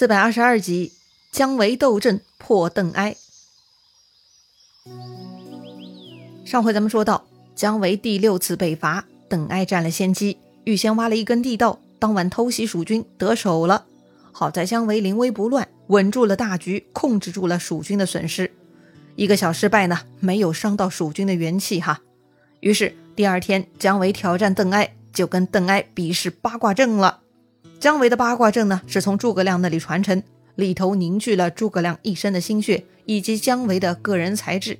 四百二十二集，姜维斗阵破邓艾。上回咱们说到，姜维第六次北伐，邓艾占了先机，预先挖了一根地道，当晚偷袭蜀军，得手了。好在姜维临危不乱，稳住了大局，控制住了蜀军的损失。一个小失败呢，没有伤到蜀军的元气哈。于是第二天，姜维挑战邓艾，就跟邓艾比试八卦阵了。姜维的八卦阵呢，是从诸葛亮那里传承，里头凝聚了诸葛亮一生的心血，以及姜维的个人才智。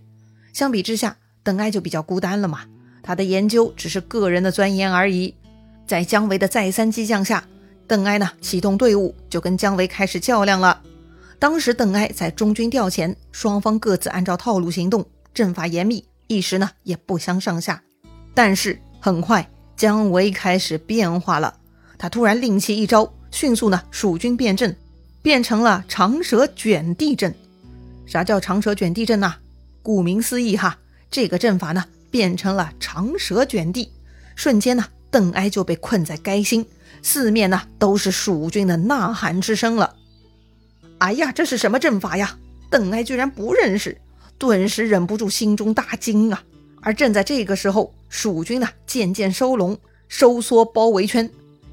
相比之下，邓艾就比较孤单了嘛。他的研究只是个人的钻研而已。在姜维的再三激将下，邓艾呢启动队伍，就跟姜维开始较量了。当时邓艾在中军调遣，双方各自按照套路行动，阵法严密，一时呢也不相上下。但是很快，姜维开始变化了。他突然另起一招，迅速呢，蜀军变阵，变成了长蛇卷地阵。啥叫长蛇卷地阵呢？顾名思义哈，这个阵法呢，变成了长蛇卷地，瞬间呢，邓艾就被困在该心，四面呢都是蜀军的呐喊之声了。哎呀，这是什么阵法呀？邓艾居然不认识，顿时忍不住心中大惊啊！而正在这个时候，蜀军呢渐渐收拢，收缩包围圈。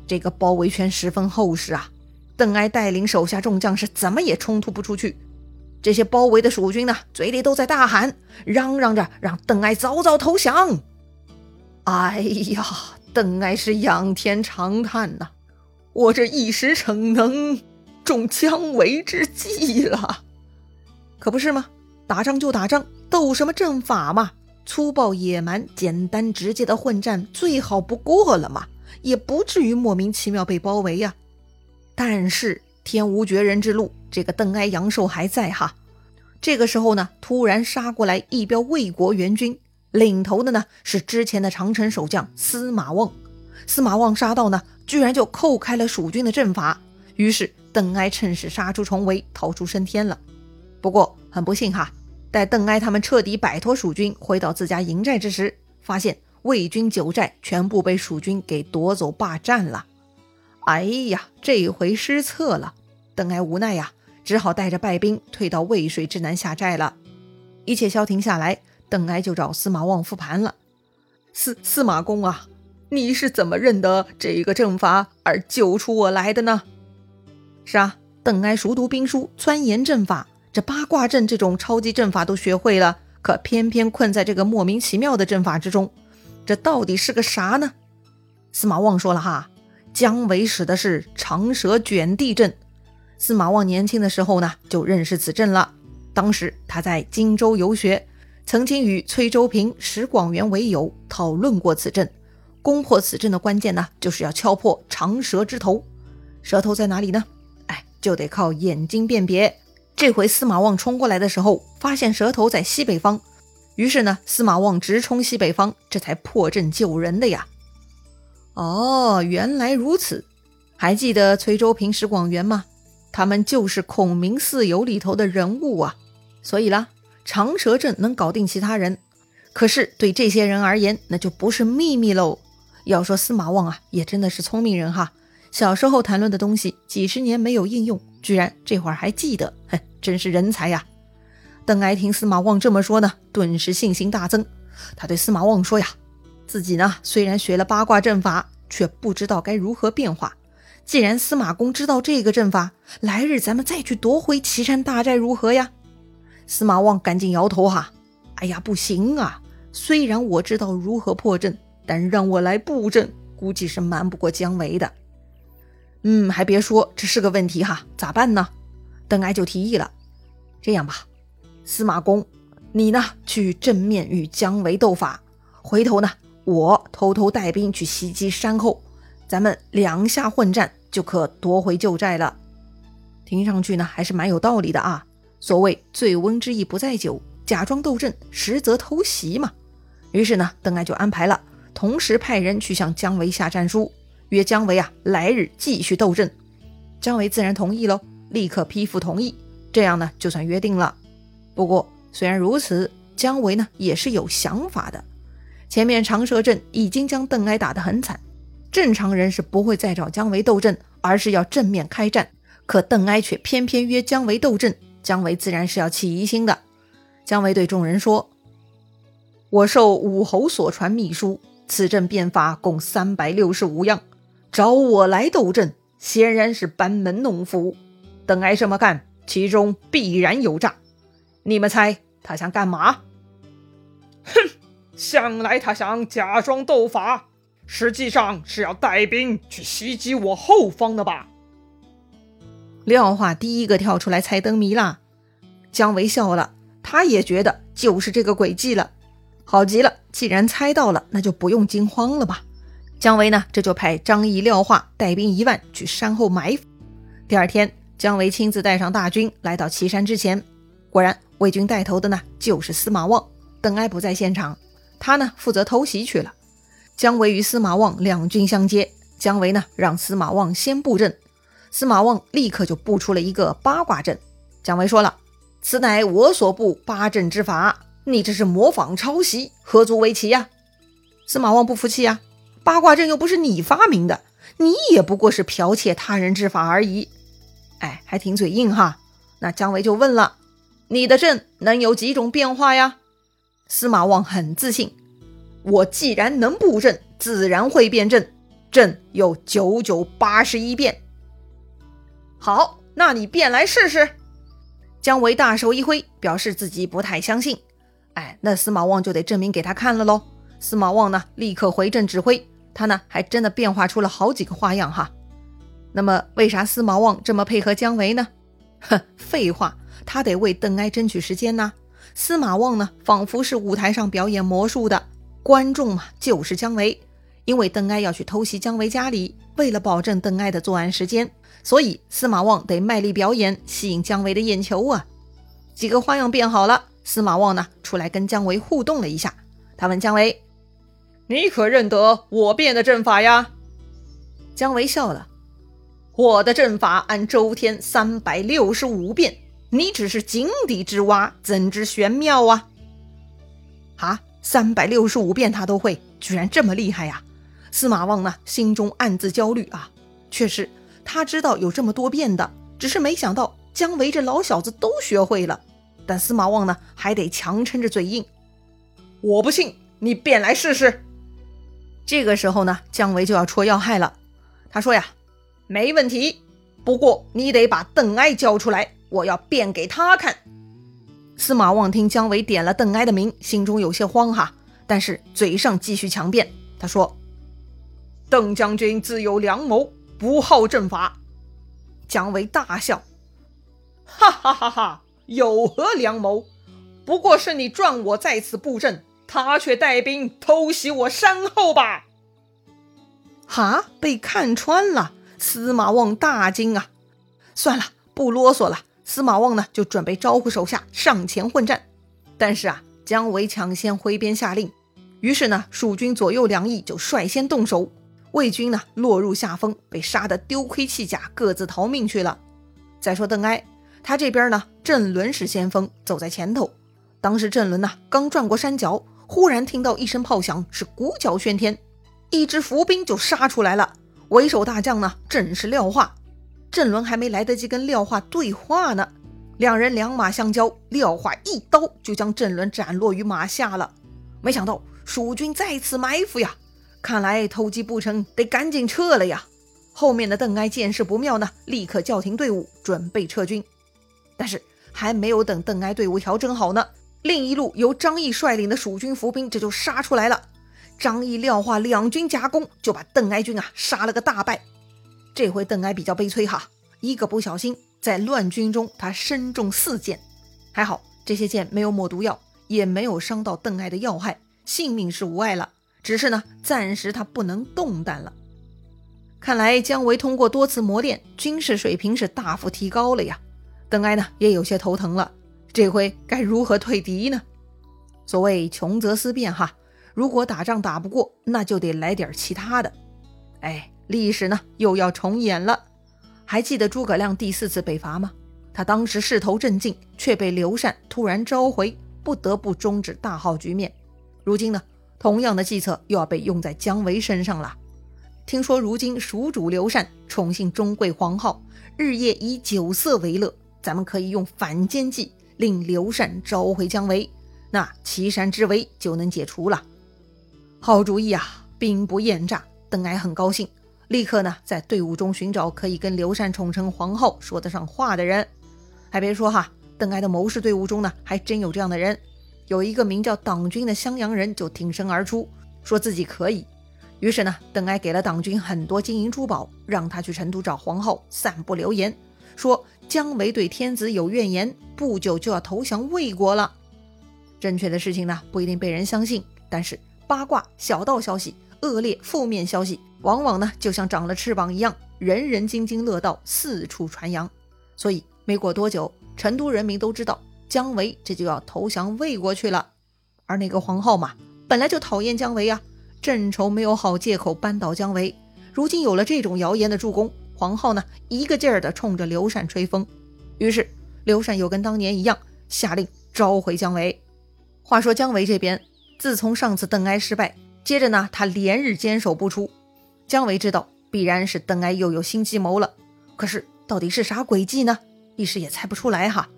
这个包围圈十分厚实啊！邓艾带领手下众将士怎么也冲突不出去。这些包围的蜀军呢，嘴里都在大喊，嚷嚷着让邓艾早早投降。哎呀，邓艾是仰天长叹呐：“我这一时逞能，中姜维之计了。”可不是吗？打仗就打仗，斗什么阵法嘛？粗暴野蛮、简单直接的混战最好不过了嘛！也不至于莫名其妙被包围呀。但是天无绝人之路，这个邓艾阳寿还在哈。这个时候呢，突然杀过来一彪魏国援军，领头的呢是之前的长城守将司马望。司马望杀到呢，居然就扣开了蜀军的阵法。于是邓艾趁势杀出重围，逃出升天了。不过很不幸哈，待邓艾他们彻底摆脱蜀军，回到自家营寨之时，发现。魏军九寨全部被蜀军给夺走霸占了，哎呀，这回失策了。邓艾无奈呀，只好带着败兵退到渭水之南下寨了。一切消停下来，邓艾就找司马望复盘了。司司马公啊，你是怎么认得这个阵法而救出我来的呢？是啊，邓艾熟读兵书，钻研阵法，这八卦阵这种超级阵法都学会了，可偏偏困在这个莫名其妙的阵法之中。这到底是个啥呢？司马望说了哈，姜维使的是长蛇卷地阵。司马望年轻的时候呢，就认识此阵了。当时他在荆州游学，曾经与崔州平、石广元为友，讨论过此阵。攻破此阵的关键呢，就是要敲破长蛇之头。蛇头在哪里呢？哎，就得靠眼睛辨别。这回司马望冲过来的时候，发现蛇头在西北方。于是呢，司马望直冲西北方，这才破阵救人的呀。哦，原来如此。还记得崔州平、石广元吗？他们就是孔明四友里头的人物啊。所以啦，长蛇阵能搞定其他人，可是对这些人而言，那就不是秘密喽。要说司马望啊，也真的是聪明人哈。小时候谈论的东西，几十年没有应用，居然这会儿还记得，哼，真是人才呀。邓艾听司马望这么说呢，顿时信心大增。他对司马望说：“呀，自己呢虽然学了八卦阵法，却不知道该如何变化。既然司马公知道这个阵法，来日咱们再去夺回岐山大寨如何呀？”司马望赶紧摇头：“哈，哎呀，不行啊！虽然我知道如何破阵，但让我来布阵，估计是瞒不过姜维的。嗯，还别说，这是个问题哈，咋办呢？”邓艾就提议了：“这样吧。”司马公，你呢去正面与姜维斗法，回头呢我偷偷带兵去袭击山后，咱们两下混战就可夺回旧寨了。听上去呢还是蛮有道理的啊。所谓醉翁之意不在酒，假装斗阵实则偷袭嘛。于是呢，邓艾就安排了，同时派人去向姜维下战书，约姜维啊来日继续斗阵。姜维自然同意喽，立刻批复同意，这样呢就算约定了。不过，虽然如此，姜维呢也是有想法的。前面长蛇阵已经将邓艾打得很惨，正常人是不会再找姜维斗阵，而是要正面开战，可邓艾却偏偏约姜维斗阵，姜维自然是要起疑心的。姜维对众人说：“我受武侯所传秘书，此阵变法共三百六十五样，找我来斗阵，显然是班门弄斧。邓艾这么干，其中必然有诈。你们猜他想干嘛？”哼，想来他想假装斗法，实际上是要带兵去袭击我后方的吧。廖化第一个跳出来猜灯谜啦，姜维笑了，他也觉得就是这个诡计了。好极了，既然猜到了，那就不用惊慌了吧。姜维呢，这就派张仪、廖化带兵一万去山后埋伏。第二天，姜维亲自带上大军来到岐山之前，果然魏军带头的呢就是司马望。邓艾不在现场，他呢负责偷袭去了。姜维与司马望两军相接，姜维呢让司马望先布阵。司马望立刻就布出了一个八卦阵。姜维说了：“此乃我所布八阵之法，你这是模仿抄袭，何足为奇呀？”司马望不服气呀：“八卦阵又不是你发明的，你也不过是剽窃他人之法而已。”哎，还挺嘴硬哈。那姜维就问了：“你的阵能有几种变化呀？”司马望很自信：“我既然能布阵，自然会变阵，阵有九九八十一变。”好，那你变来试试。姜维大手一挥，表示自己不太相信。哎，那司马望就得证明给他看了喽。司马望呢，立刻回阵指挥，他呢还真的变化出了好几个花样哈。那么，为啥司马望这么配合姜维呢？哼，废话，他得为邓艾争取时间呐。司马望呢，仿佛是舞台上表演魔术的观众嘛，就是姜维。因为邓艾要去偷袭姜维家里，为了保证邓艾的作案时间。所以司马望得卖力表演，吸引姜维的眼球啊！几个花样变好了，司马望呢出来跟姜维互动了一下。他问姜维：“你可认得我变的阵法呀？”姜维笑了：“我的阵法按周天三百六十五变，你只是井底之蛙，怎知玄妙啊？”啊，三百六十五变他都会，居然这么厉害呀！司马望呢心中暗自焦虑啊，确实。他知道有这么多变的，只是没想到姜维这老小子都学会了。但司马望呢，还得强撑着嘴硬。我不信，你便来试试。这个时候呢，姜维就要戳要害了。他说呀：“没问题，不过你得把邓艾交出来，我要变给他看。”司马望听姜维点了邓艾的名，心中有些慌哈，但是嘴上继续强辩。他说：“邓将军自有良谋。”不好阵法，姜维大笑，哈哈哈哈！有何良谋？不过是你撞我在此布阵，他却带兵偷袭我山后吧？哈！被看穿了，司马望大惊啊！算了，不啰嗦了。司马望呢，就准备招呼手下上前混战。但是啊，姜维抢先挥鞭下令，于是呢，蜀军左右两翼就率先动手。魏军呢落入下风，被杀得丢盔弃甲，各自逃命去了。再说邓艾，他这边呢，郑伦是先锋，走在前头。当时郑伦呢刚转过山脚，忽然听到一声炮响，是鼓角喧天，一支伏兵就杀出来了。为首大将呢正是廖化。郑伦还没来得及跟廖化对话呢，两人两马相交，廖化一刀就将郑伦斩落于马下了。没想到蜀军再次埋伏呀！看来偷鸡不成，得赶紧撤了呀！后面的邓艾见势不妙呢，立刻叫停队伍，准备撤军。但是还没有等邓艾队伍调整好呢，另一路由张毅率领的蜀军伏兵这就杀出来了。张毅、廖化两军夹攻，就把邓艾军啊杀了个大败。这回邓艾比较悲催哈，一个不小心在乱军中他身中四箭，还好这些箭没有抹毒药，也没有伤到邓艾的要害，性命是无碍了。只是呢，暂时他不能动弹了。看来姜维通过多次磨练，军事水平是大幅提高了呀。邓艾呢，也有些头疼了。这回该如何退敌呢？所谓穷则思变哈，如果打仗打不过，那就得来点其他的。哎，历史呢又要重演了。还记得诸葛亮第四次北伐吗？他当时势头正劲，却被刘禅突然召回，不得不终止大好局面。如今呢？同样的计策又要被用在姜维身上了。听说如今蜀主刘禅宠幸中贵皇后，日夜以酒色为乐，咱们可以用反间计，令刘禅召回姜维，那岐山之围就能解除了。好主意啊，兵不厌诈。邓艾很高兴，立刻呢在队伍中寻找可以跟刘禅宠成皇后说得上话的人。还别说哈，邓艾的谋士队伍中呢还真有这样的人，有一个名叫党军的襄阳人就挺身而出，说自己可以。于是呢，邓艾给了党军很多金银珠宝，让他去成都找皇后，散布流言，说姜维对天子有怨言，不久就要投降魏国了。正确的事情呢不一定被人相信，但是八卦、小道消息、恶劣负面消息，往往呢就像长了翅膀一样，人人津津乐道，四处传扬。所以没过多久，成都人民都知道姜维这就要投降魏国去了。而那个皇后嘛，本来就讨厌姜维啊。正愁没有好借口扳倒姜维，如今有了这种谣言的助攻，皇后呢一个劲儿的冲着刘禅吹风。于是刘禅又跟当年一样，下令召回姜维。话说姜维这边，自从上次邓艾失败，接着呢他连日坚守不出。姜维知道必然是邓艾又有新计谋了，可是到底是啥诡计呢？一时也猜不出来哈。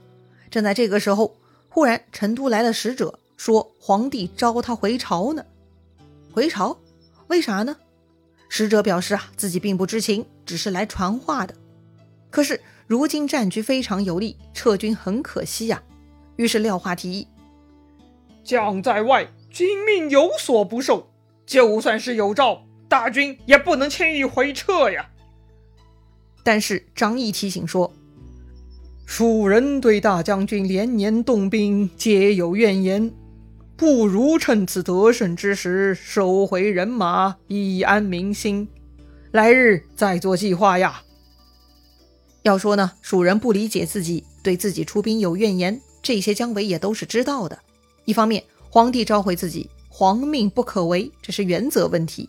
正在这个时候，忽然成都来了使者，说皇帝召他回朝呢。回朝？为啥呢？使者表示啊，自己并不知情，只是来传话的。可是如今战局非常有利，撤军很可惜呀。于是廖化提议：将在外，军命有所不受。就算是有诏，大军也不能轻易回撤呀。但是张毅提醒说：“蜀人对大将军连年动兵，皆有怨言。”不如趁此得胜之时收回人马，以安民心。来日再做计划呀。要说呢，蜀人不理解自己，对自己出兵有怨言，这些姜维也都是知道的。一方面，皇帝召回自己，皇命不可违，这是原则问题；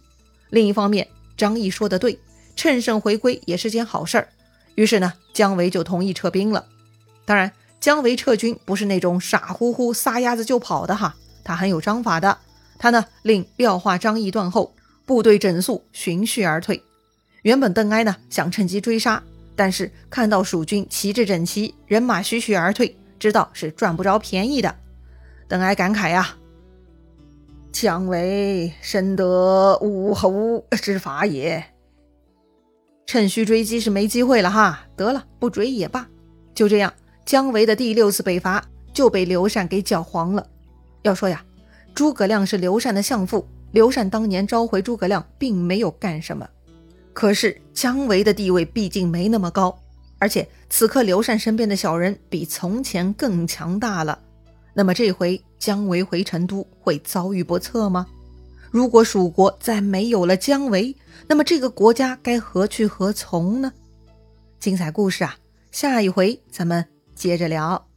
另一方面，张毅说的对，趁胜回归也是件好事儿。于是呢，姜维就同意撤兵了。当然，姜维撤军不是那种傻乎乎撒丫子就跑的哈。他很有章法的，他呢令廖化、张毅断后，部队整肃，循序而退。原本邓艾呢想趁机追杀，但是看到蜀军旗帜整齐，人马徐徐而退，知道是赚不着便宜的。邓艾感慨呀：“姜维深得武侯之法也。”趁虚追击是没机会了哈，得了，不追也罢。就这样，姜维的第六次北伐就被刘禅给搅黄了。要说呀，诸葛亮是刘禅的相父，刘禅当年召回诸葛亮，并没有干什么。可是姜维的地位毕竟没那么高，而且此刻刘禅身边的小人比从前更强大了。那么这回姜维回成都会遭遇不测吗？如果蜀国再没有了姜维，那么这个国家该何去何从呢？精彩故事啊，下一回咱们接着聊。